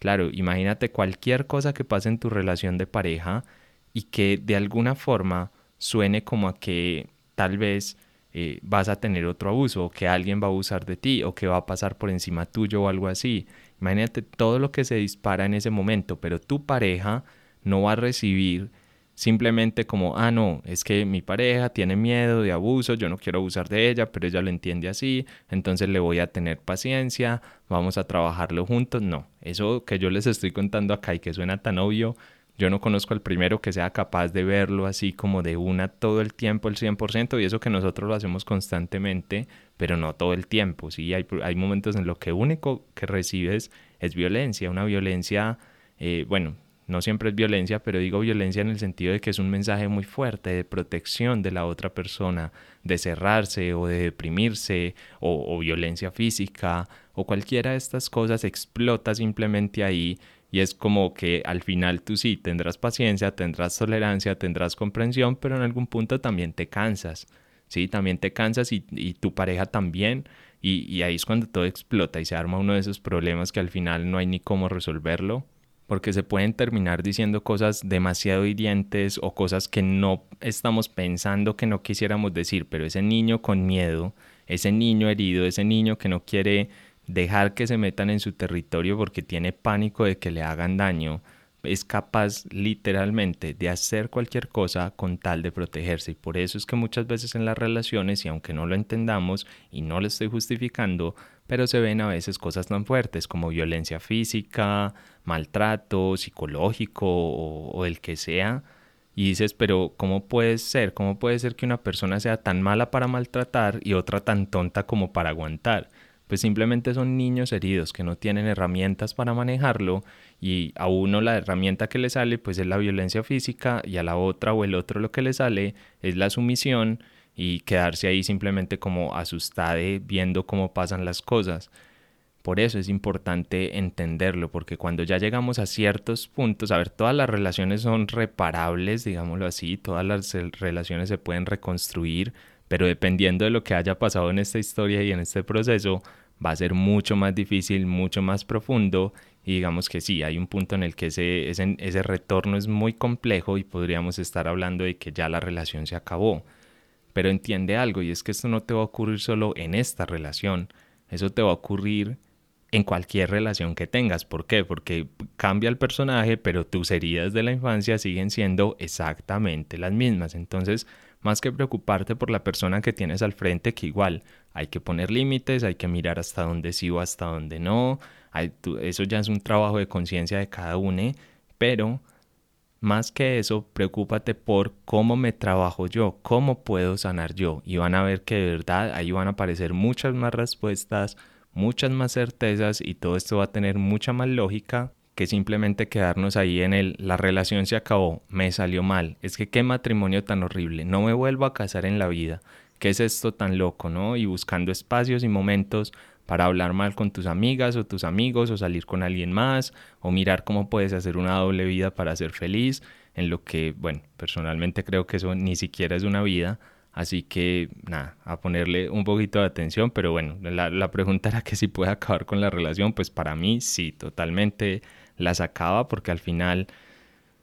Claro, imagínate cualquier cosa que pase en tu relación de pareja y que de alguna forma suene como a que tal vez eh, vas a tener otro abuso o que alguien va a abusar de ti o que va a pasar por encima tuyo o algo así. Imagínate todo lo que se dispara en ese momento, pero tu pareja no va a recibir simplemente como, ah, no, es que mi pareja tiene miedo de abuso, yo no quiero abusar de ella, pero ella lo entiende así, entonces le voy a tener paciencia, vamos a trabajarlo juntos. No, eso que yo les estoy contando acá y que suena tan obvio, yo no conozco al primero que sea capaz de verlo así como de una todo el tiempo, el 100%, y eso que nosotros lo hacemos constantemente, pero no todo el tiempo, ¿sí? Hay, hay momentos en los que único que recibes es violencia, una violencia, eh, bueno, no siempre es violencia, pero digo violencia en el sentido de que es un mensaje muy fuerte de protección de la otra persona, de cerrarse o de deprimirse o, violencia física o cualquiera de estas cosas explota simplemente ahí y es como que al final tú sí tendrás paciencia, tendrás tolerancia, tendrás comprensión, pero en algún punto también te cansas, ¿sí? También te cansas y, tu pareja también y, y ahí es cuando todo explota y se arma uno de esos problemas que al final no hay ni cómo resolverlo porque se pueden terminar diciendo cosas demasiado hirientes o cosas que no estamos pensando que no quisiéramos decir, pero ese niño con miedo, ese niño herido, ese niño que no quiere dejar que se metan en su territorio porque tiene pánico de que le hagan daño, es capaz literalmente de hacer cualquier cosa con tal de protegerse. Y por eso es que muchas veces en las relaciones, y aunque no lo entendamos y no lo estoy justificando, pero se ven a veces cosas tan fuertes como violencia física, maltrato psicológico o, el que sea. Y dices, pero ¿cómo puede ser? ¿Cómo puede ser que una persona sea tan mala para maltratar y otra tan tonta como para aguantar? Pues simplemente son niños heridos que no tienen herramientas para manejarlo y a uno la herramienta que le sale pues es la violencia física y a la otra o el otro lo que le sale es la sumisión y quedarse ahí simplemente como asustade viendo cómo pasan las cosas. Por eso es importante entenderlo, porque cuando ya llegamos a ciertos puntos, a ver, todas las relaciones son reparables, digámoslo así, todas las relaciones se pueden reconstruir, pero dependiendo de lo que haya pasado en esta historia y en este proceso, va a ser mucho más difícil, mucho más profundo y digamos que sí, hay un punto en el que ese, ese, ese retorno es muy complejo y podríamos estar hablando de que ya la relación se acabó. Pero entiende algo y es que esto no te va a ocurrir solo en esta relación, eso te va a ocurrir en cualquier relación que tengas. ¿Por qué? Porque cambia el personaje, pero tus heridas de la infancia siguen siendo exactamente las mismas. Entonces, más que preocuparte por la persona que tienes al frente, que igual hay que poner límites, hay que mirar hasta dónde sí o hasta dónde no. eso ya es un trabajo de conciencia de cada uno, pero más que eso, preocúpate por cómo me trabajo yo, cómo puedo sanar yo. Y van a ver que de verdad ahí van a aparecer muchas más respuestas, muchas más certezas y todo esto va a tener mucha más lógica que simplemente quedarnos ahí en el la relación se acabó, me salió mal, es que qué matrimonio tan horrible, no me vuelvo a casar en la vida, qué es esto tan loco, ¿no? Y buscando espacios y momentos para hablar mal con tus amigas o tus amigos o salir con alguien más o mirar cómo puedes hacer una doble vida para ser feliz, en lo que, bueno, personalmente creo que eso ni siquiera es una vida. Así que nada, a ponerle un poquito de atención, pero bueno, la, la pregunta era que si puede acabar con la relación, pues para mí sí, totalmente las acaba porque al final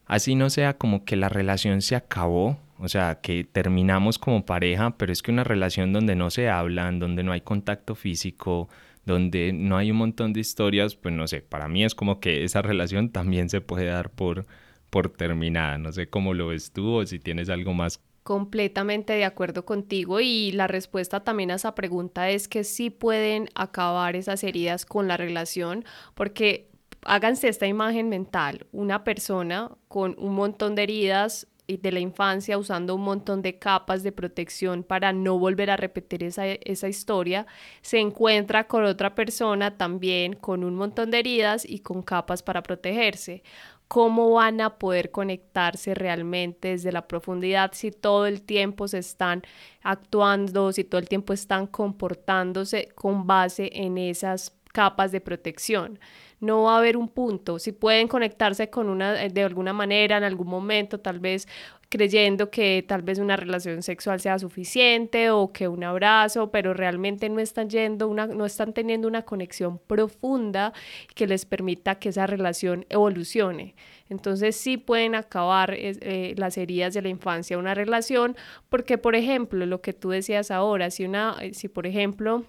así no sea como que la relación se acabó, o sea, que terminamos como pareja, pero es que una relación donde no se hablan, donde no hay contacto físico, donde no hay un montón de historias, pues no sé, para mí es como que esa relación también se puede dar por, por terminada. No sé cómo lo ves tú o si tienes algo más. Completamente de acuerdo contigo y la respuesta también a esa pregunta es que sí pueden acabar esas heridas con la relación porque háganse esta imagen mental, una persona con un montón de heridas de la infancia usando un montón de capas de protección para no volver a repetir esa, esa, historia, se encuentra con otra persona también con un montón de heridas y con capas para protegerse. ¿Cómo van a poder conectarse realmente desde la profundidad si todo el tiempo se están actuando, si todo el tiempo están comportándose con base en esas capas de protección? No va a haber un punto. Si pueden conectarse con una, eh, de alguna manera, en algún momento, tal vez creyendo que tal vez una relación sexual sea suficiente o que un abrazo, pero realmente no están yendo una, no están teniendo una conexión profunda que les permita que esa relación evolucione. Entonces sí pueden acabar eh, las heridas de la infancia una relación, porque por ejemplo, lo que tú decías ahora, si una, eh, si por ejemplo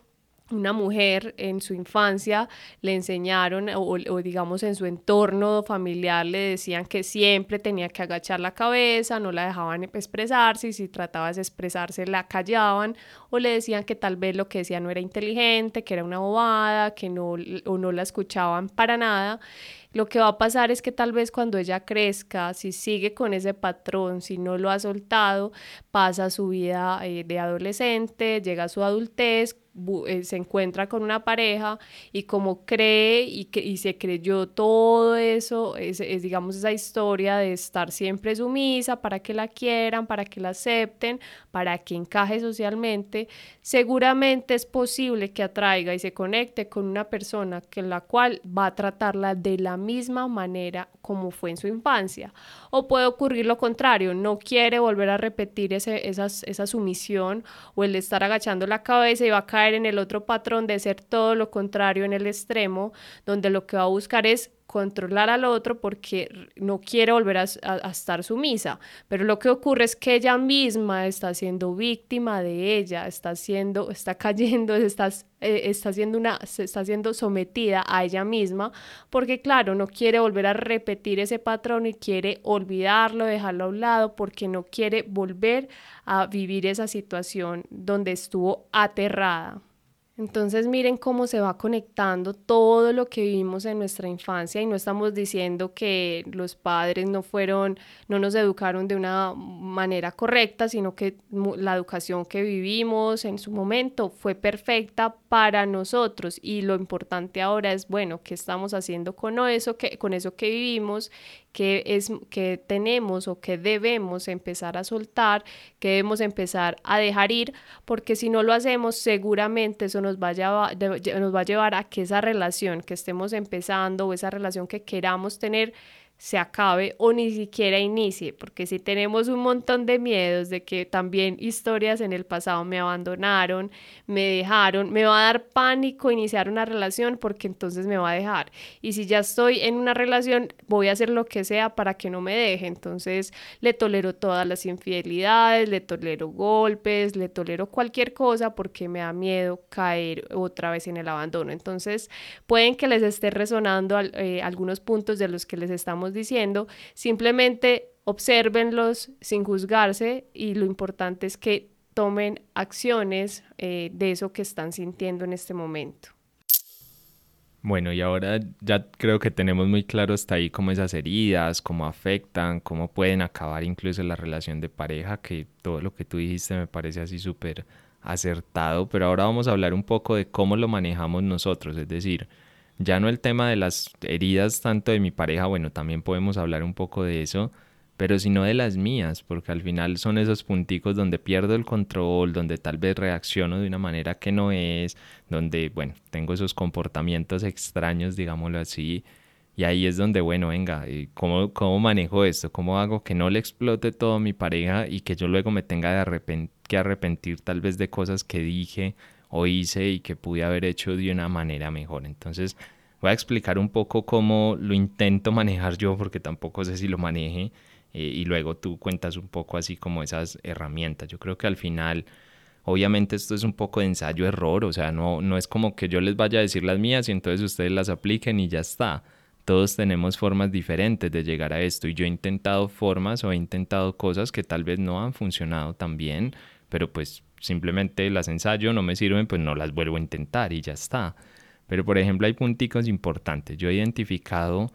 una mujer en su infancia le enseñaron o, digamos en su entorno familiar le decían que siempre tenía que agachar la cabeza, no la dejaban expresarse y si trataba de expresarse la callaban o le decían que tal vez lo que decía no era inteligente, que era una bobada, que no o no la escuchaban para nada. Lo que va a pasar es que tal vez cuando ella crezca, si sigue con ese patrón, si no lo ha soltado, pasa su vida eh, de adolescente, llega a su adultez, se encuentra con una pareja y como cree y, y se creyó todo eso, es, digamos esa historia de estar siempre sumisa para que la quieran, para que la acepten, para que encaje socialmente, seguramente es posible que atraiga y se conecte con una persona que la cual va a tratarla de la misma manera como fue en su infancia. O puede ocurrir lo contrario, no quiere volver a repetir ese, esa sumisión o el estar agachando la cabeza y va a caer en el otro patrón de ser todo lo contrario en el extremo, donde lo que va a buscar es controlar al otro porque no quiere volver a, estar sumisa. Pero lo que ocurre es que ella misma está siendo víctima de ella, está siendo, está cayendo, está, eh, está, siendo una, se está siendo sometida a ella misma porque claro, no quiere volver a repetir ese patrón y quiere olvidarlo, dejarlo a un lado porque no quiere volver a vivir esa situación donde estuvo aterrada. Entonces miren cómo se va conectando todo lo que vivimos en nuestra infancia y no estamos diciendo que los padres no fueron, no nos educaron de una manera correcta, sino que la educación que vivimos en su momento fue perfecta para nosotros y lo importante ahora es, bueno, ¿qué estamos haciendo con eso que, con eso que vivimos? ¿Qué es que tenemos o que debemos empezar a soltar? ¿Qué debemos empezar a dejar ir? Porque si no lo hacemos, seguramente eso nos va a llevar, nos va a, llevar a que esa relación que estemos empezando o esa relación que queramos tener se acabe o ni siquiera inicie, porque si tenemos un montón de miedos de que también historias en el pasado me abandonaron, me dejaron, me va a dar pánico iniciar una relación porque entonces me va a dejar. Y si ya estoy en una relación, voy a hacer lo que sea para que no me deje. Entonces le tolero todas las infidelidades, le tolero golpes, le tolero cualquier cosa porque me da miedo caer otra vez en el abandono. Entonces pueden que les esté resonando eh, algunos puntos de los que les estamos diciendo, simplemente observenlos sin juzgarse y lo importante es que tomen acciones eh, de eso que están sintiendo en este momento. Bueno, y ahora ya creo que tenemos muy claro hasta ahí cómo esas heridas, cómo afectan, cómo pueden acabar incluso la relación de pareja, que todo lo que tú dijiste me parece así súper acertado, pero ahora vamos a hablar un poco de cómo lo manejamos nosotros, es decir, ya no el tema de las heridas tanto de mi pareja, bueno, también podemos hablar un poco de eso, pero sino de las mías, porque al final son esos punticos donde pierdo el control, donde tal vez reacciono de una manera que no es, donde, bueno, tengo esos comportamientos extraños, digámoslo así, y ahí es donde, bueno, venga, eh, ¿cómo, ¿cómo manejo esto? ¿Cómo hago que no le explote todo a mi pareja y que yo luego me tenga que arrepentir tal vez de cosas que dije o hice y que pude haber hecho de una manera mejor? Entonces, voy a explicar un poco cómo lo intento manejar yo, porque tampoco sé si lo maneje, eh, y luego tú cuentas un poco así como esas herramientas. Yo creo que al final... Obviamente esto es un poco de ensayo-error, o sea, no, no es como que yo les vaya a decir las mías y entonces ustedes las apliquen y ya está todos tenemos formas diferentes de llegar a esto y yo he intentado formas o he intentado cosas que tal vez no han funcionado tan bien, pero pues simplemente las ensayo, no me sirven, pues no las vuelvo a intentar y ya está. Pero por ejemplo hay punticos importantes. Yo he identificado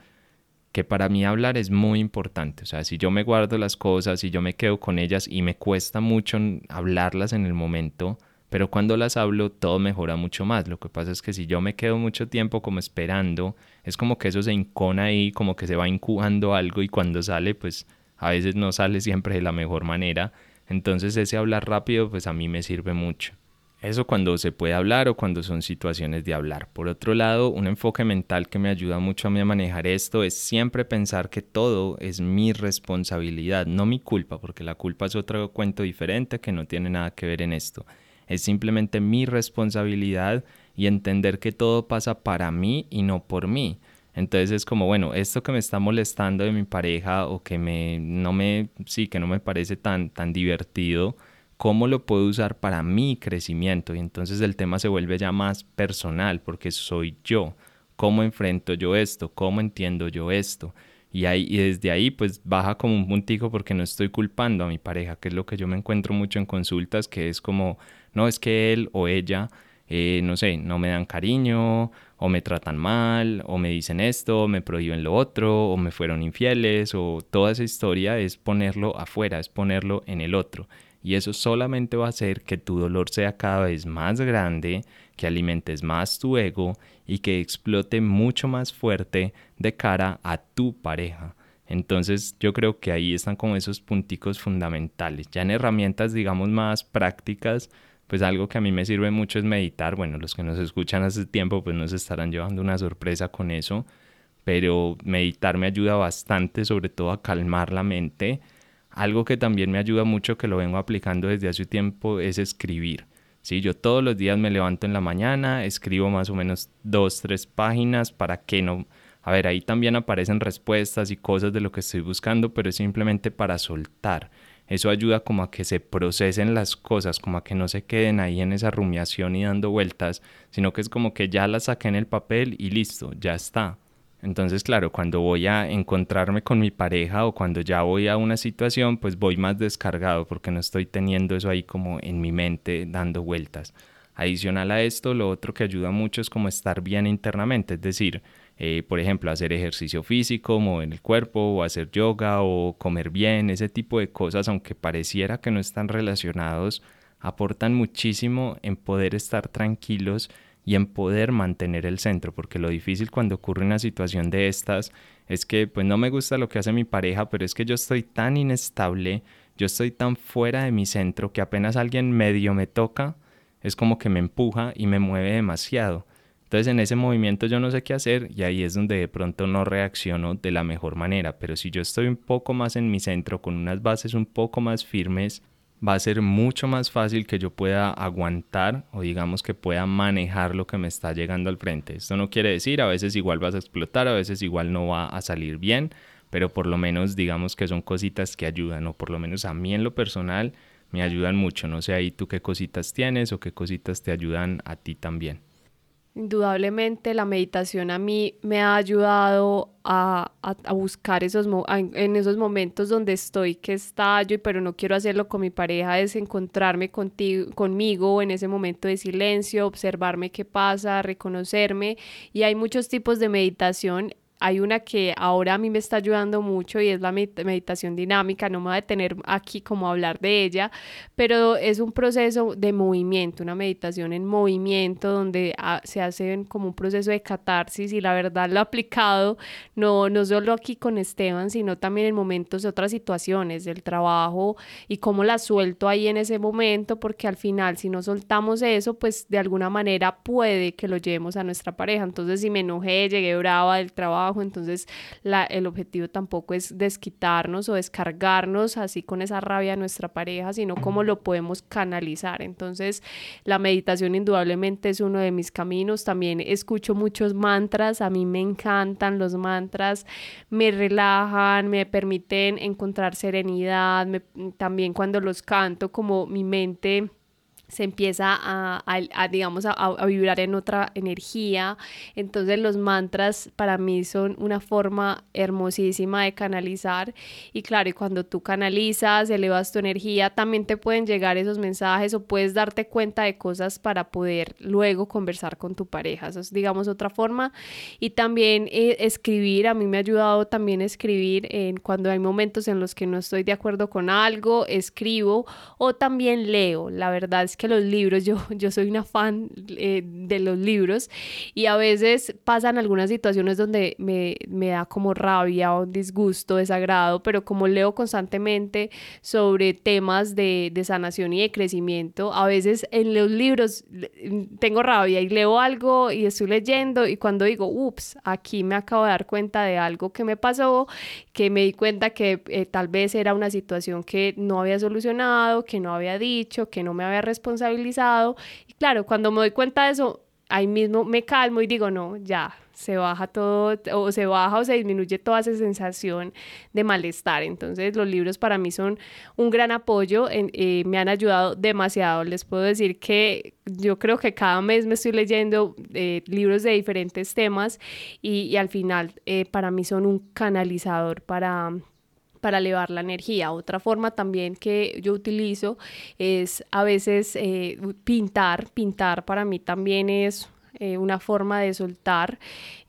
que para mí hablar es muy importante. O sea, si yo me guardo las cosas, si yo me quedo con ellas y me cuesta mucho hablarlas en el momento, pero cuando las hablo todo mejora mucho más. Lo que pasa es que si yo me quedo mucho tiempo como esperando, es como que eso se incona ahí, como que se va incubando algo y cuando sale, pues a veces no sale siempre de la mejor manera. Entonces ese hablar rápido, pues a mí me sirve mucho. Eso cuando se puede hablar o cuando son situaciones de hablar. Por otro lado, un enfoque mental que me ayuda mucho a mí a manejar esto es siempre pensar que todo es mi responsabilidad, no mi culpa, porque la culpa es otro cuento diferente que no tiene nada que ver en esto es simplemente mi responsabilidad y entender que todo pasa para mí y no por mí. Entonces es como, bueno, esto que me está molestando de mi pareja o que me, no me, sí, que no me parece tan, tan divertido, ¿cómo lo puedo usar para mi crecimiento? Y entonces el tema se vuelve ya más personal porque soy yo. ¿Cómo enfrento yo esto? ¿Cómo entiendo yo esto? Y, ahí, y desde ahí pues baja como un puntico porque no estoy culpando a mi pareja, que es lo que yo me encuentro mucho en consultas, que es como, no, es que él o ella, eh, no sé, no me dan cariño, o me tratan mal, o me dicen esto, me prohíben lo otro, o me fueron infieles, o toda esa historia es ponerlo afuera, es ponerlo en el otro. Y eso solamente va a hacer que tu dolor sea cada vez más grande, que alimentes más tu ego y que explote mucho más fuerte de cara a tu pareja. Entonces yo creo que ahí están como esos punticos fundamentales. Ya en herramientas digamos más prácticas, pues algo que a mí me sirve mucho es meditar. Bueno, los que nos escuchan hace tiempo pues nos estarán llevando una sorpresa con eso, pero meditar me ayuda bastante, sobre todo a calmar la mente. Algo que también me ayuda mucho, que lo vengo aplicando desde hace tiempo, es escribir. Sí, yo todos los días me levanto en la mañana, escribo más o menos dos, tres páginas para que no... A ver, ahí también aparecen respuestas y cosas de lo que estoy buscando, pero es simplemente para soltar eso ayuda como a que se procesen las cosas, como a que no se queden ahí en esa rumiación y dando vueltas, sino que es como que ya las saqué en el papel y listo, ya está. Entonces, claro, cuando voy a encontrarme con mi pareja o cuando ya voy a una situación, pues voy más descargado porque no estoy teniendo eso ahí como en mi mente dando vueltas. Adicional a esto, lo otro que ayuda mucho es como estar bien internamente, es decir, eh, por ejemplo, hacer ejercicio físico, mover el cuerpo, o hacer yoga, o comer bien, ese tipo de cosas, aunque pareciera que no están relacionados, aportan muchísimo en poder estar tranquilos y en poder mantener el centro, porque lo difícil cuando ocurre una situación de estas es que pues no me gusta lo que hace mi pareja, pero es que yo estoy tan inestable, yo estoy tan fuera de mi centro que apenas alguien medio me toca, es como que me empuja y me mueve demasiado. Entonces en ese movimiento yo no sé qué hacer y ahí es donde de pronto no reacciono de la mejor manera. Pero si yo estoy un poco más en mi centro, con unas bases un poco más firmes, va a ser mucho más fácil que yo pueda aguantar o digamos que pueda manejar lo que me está llegando al frente. Esto no quiere decir a veces igual vas a explotar, a veces igual no va a salir bien, pero por lo menos digamos que son cositas que ayudan o por lo menos a mí en lo personal me ayudan mucho. No sé ahí tú qué cositas tienes o qué cositas te ayudan a ti también. Indudablemente la meditación a mí me ha ayudado a, buscar esos en esos momentos donde estoy que estallo, pero no quiero hacerlo con mi pareja, es encontrarme contigo, conmigo en ese momento de silencio, observarme qué pasa, reconocerme. Y hay muchos tipos de meditación hay una que ahora a mí me está ayudando mucho y es la meditación dinámica, no me voy a detener aquí como a hablar de ella, pero es un proceso de movimiento, una meditación en movimiento donde se hace como un proceso de catarsis y la verdad lo he aplicado no, no solo aquí con Esteban, sino también en momentos de otras situaciones del trabajo y cómo la suelto ahí en ese momento, porque al final si no soltamos eso, pues de alguna manera puede que lo llevemos a nuestra pareja. Entonces si me enojé, llegué brava del trabajo, entonces el objetivo tampoco es desquitarnos o descargarnos así con esa rabia a nuestra pareja, sino cómo lo podemos canalizar. Entonces la meditación indudablemente es uno de mis caminos. También escucho muchos mantras, a mí me encantan los mantras, me relajan, me permiten encontrar serenidad, también cuando los canto como mi mente se empieza a, digamos, a, vibrar en otra energía. Entonces los mantras para mí son una forma hermosísima de canalizar. Y claro, y cuando tú canalizas, elevas tu energía, también te pueden llegar esos mensajes o puedes darte cuenta de cosas para poder luego conversar con tu pareja. Eso es, digamos, otra forma. Y también eh, escribir, a mí me ha ayudado también escribir en cuando hay momentos en los que no estoy de acuerdo con algo, escribo o también leo. La verdad es que los libros, yo, yo soy una fan eh, de los libros y a veces pasan algunas situaciones donde me, me da como rabia o disgusto, desagrado, pero como leo constantemente sobre temas de, de sanación y de crecimiento, a veces en los libros tengo rabia y leo algo y estoy leyendo y cuando digo, ups, aquí me acabo de dar cuenta de algo que me pasó, que me di cuenta que eh, tal vez era una situación que no había solucionado, que no había dicho, que no me había respondido responsabilizado. Y claro, cuando me doy cuenta de eso, ahí mismo me calmo y digo, no, ya, se baja todo, o se baja o se disminuye toda esa sensación de malestar. Entonces, los libros para mí son un gran apoyo, eh, me han ayudado demasiado. Les puedo decir que yo creo que cada mes me estoy leyendo eh, libros de diferentes temas y, al final eh, para mí son un canalizador para para elevar la energía. Otra forma también que yo utilizo es a veces eh, pintar. Pintar para mí también es eh, una forma de soltar.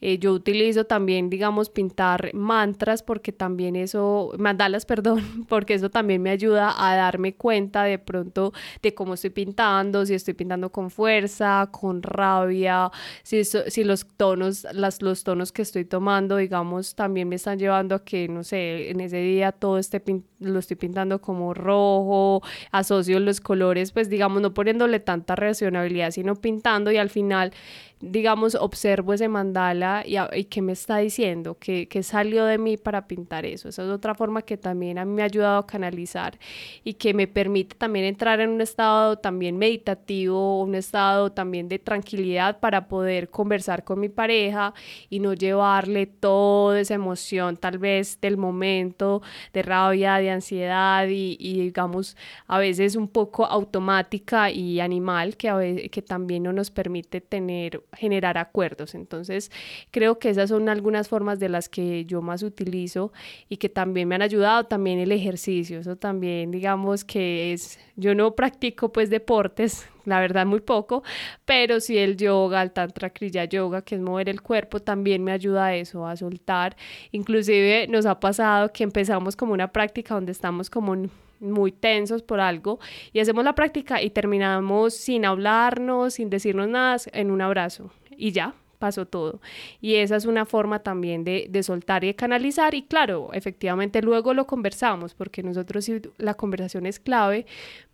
Eh, yo utilizo también, digamos, pintar mantras porque también eso, mandalas, perdón, porque eso también me ayuda a darme cuenta de pronto de cómo estoy pintando, si estoy pintando con fuerza, con rabia, si, si los tonos, las, los tonos que estoy tomando, digamos, también me están llevando a que, no sé, en ese día todo este lo estoy pintando como rojo, asocio los colores, pues digamos, no poniéndole tanta reaccionabilidad, sino pintando y al final digamos, observo ese mandala y, y qué me está diciendo, ¿Qué, qué, salió de mí para pintar eso. Esa es otra forma que también a mí me ha ayudado a canalizar y que me permite también entrar en un estado también meditativo, un estado también de tranquilidad para poder conversar con mi pareja y no llevarle toda esa emoción tal vez del momento de rabia, de ansiedad y, y digamos a veces un poco automática y animal que, a veces, que también no nos permite tener generar acuerdos. Entonces, creo que esas son algunas formas de las que yo más utilizo y que también me han ayudado, también el ejercicio, eso también digamos que es, yo no practico pues deportes, la verdad muy poco, pero sí el yoga, el tantra kriya yoga, que es mover el cuerpo, también me ayuda a eso, a soltar. Inclusive nos ha pasado que empezamos como una práctica donde estamos como muy tensos por algo y hacemos la práctica y terminamos sin hablarnos, sin decirnos nada, en un abrazo y ya, pasó todo. Y esa es una forma también de, de, soltar y de canalizar. Y claro, efectivamente luego lo conversamos, porque nosotros la conversación es clave,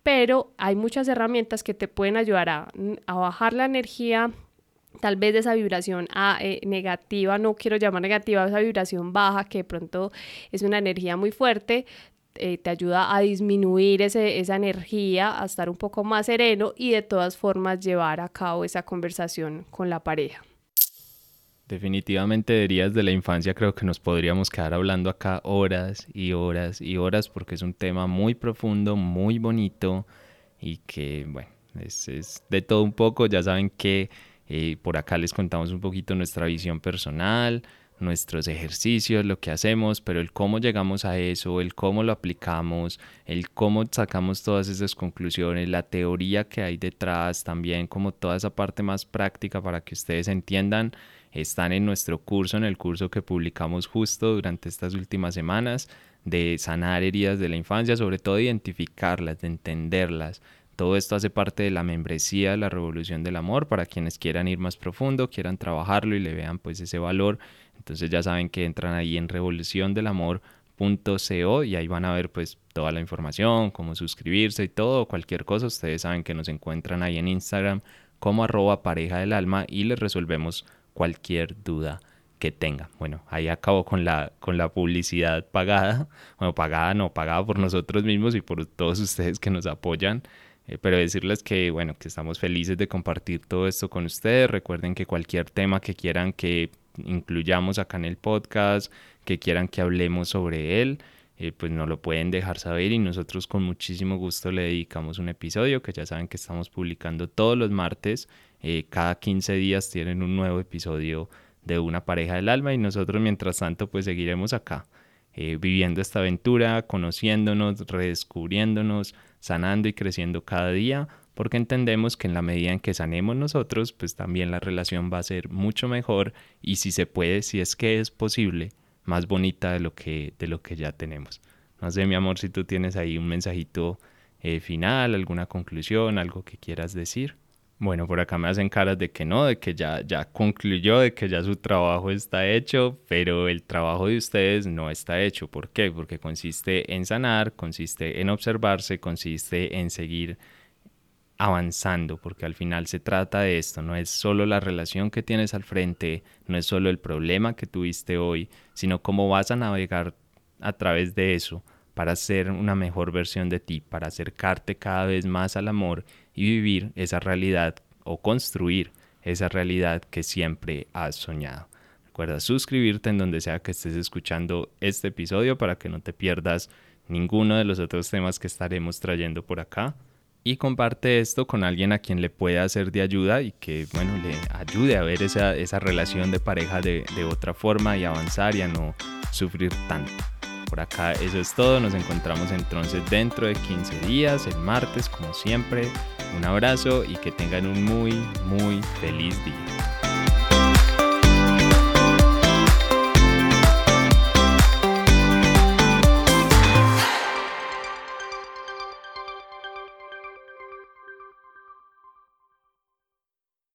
pero hay muchas herramientas que te pueden ayudar a, bajar la energía. Tal vez esa vibración a, eh, negativa, no quiero llamar negativa, esa vibración baja que de pronto es una energía muy fuerte, eh, te ayuda a disminuir ese, esa energía, a estar un poco más sereno y de todas formas llevar a cabo esa conversación con la pareja. Definitivamente de heridas de la infancia creo que nos podríamos quedar hablando acá horas y horas y horas porque es un tema muy profundo, muy bonito y que bueno, es, es de todo un poco, ya saben que eh, por acá les contamos un poquito nuestra visión personal, nuestros ejercicios, lo que hacemos, pero el cómo llegamos a eso, el cómo lo aplicamos, el cómo sacamos todas esas conclusiones, la teoría que hay detrás, también como toda esa parte más práctica para que ustedes entiendan están en nuestro curso, en el curso que publicamos justo durante estas últimas semanas, de sanar heridas de la infancia, sobre todo identificarlas, de entenderlas. Todo esto hace parte de la membresía la Revolución del Amor para quienes quieran ir más profundo, quieran trabajarlo y le vean pues ese valor. Entonces ya saben que entran ahí en revoluciondelamor.co y ahí van a ver pues toda la información, cómo suscribirse y todo, cualquier cosa. Ustedes saben que nos encuentran ahí en Instagram como arroba pareja del alma y les resolvemos cualquier duda que tenga. Bueno, ahí acabo con la, con la publicidad pagada, bueno, pagada no, pagada por nosotros mismos y por todos ustedes que nos apoyan. Eh, pero decirles que, bueno, que estamos felices de compartir todo esto con ustedes. Recuerden que cualquier tema que quieran que incluyamos acá en el podcast, que quieran que hablemos sobre él, eh, pues nos lo pueden dejar saber y nosotros con muchísimo gusto le dedicamos un episodio que ya saben que estamos publicando todos los martes eh, cada 15 días tienen un nuevo episodio de una pareja del alma y nosotros mientras tanto pues seguiremos acá eh, viviendo esta aventura, conociéndonos, redescubriéndonos, sanando y creciendo cada día porque entendemos que en la medida en que sanemos nosotros pues también la relación va a ser mucho mejor y si se puede, si es que es posible, más bonita de lo que, de lo que ya tenemos. No sé mi amor si tú tienes ahí un mensajito eh, final, alguna conclusión, algo que quieras decir. Bueno, por acá me hacen caras de que no, de que ya, ya concluyó, de que ya su trabajo está hecho, pero el trabajo de ustedes no está hecho. ¿Por qué? Porque consiste en sanar, consiste en observarse, consiste en seguir avanzando, porque al final se trata de esto, no es solo la relación que tienes al frente, no es solo el problema que tuviste hoy, sino cómo vas a navegar a través de eso para ser una mejor versión de ti, para acercarte cada vez más al amor y vivir esa realidad o construir esa realidad que siempre has soñado. Recuerda suscribirte en donde sea que estés escuchando este episodio para que no te pierdas ninguno de los otros temas que estaremos trayendo por acá. Y comparte esto con alguien a quien le pueda ser de ayuda y que, bueno, le ayude a ver esa, esa relación de pareja de, de otra forma y avanzar y a no sufrir tanto. Por acá eso es todo, nos encontramos entonces dentro de 15 días, el martes como siempre. Un abrazo y que tengan un muy, muy feliz día.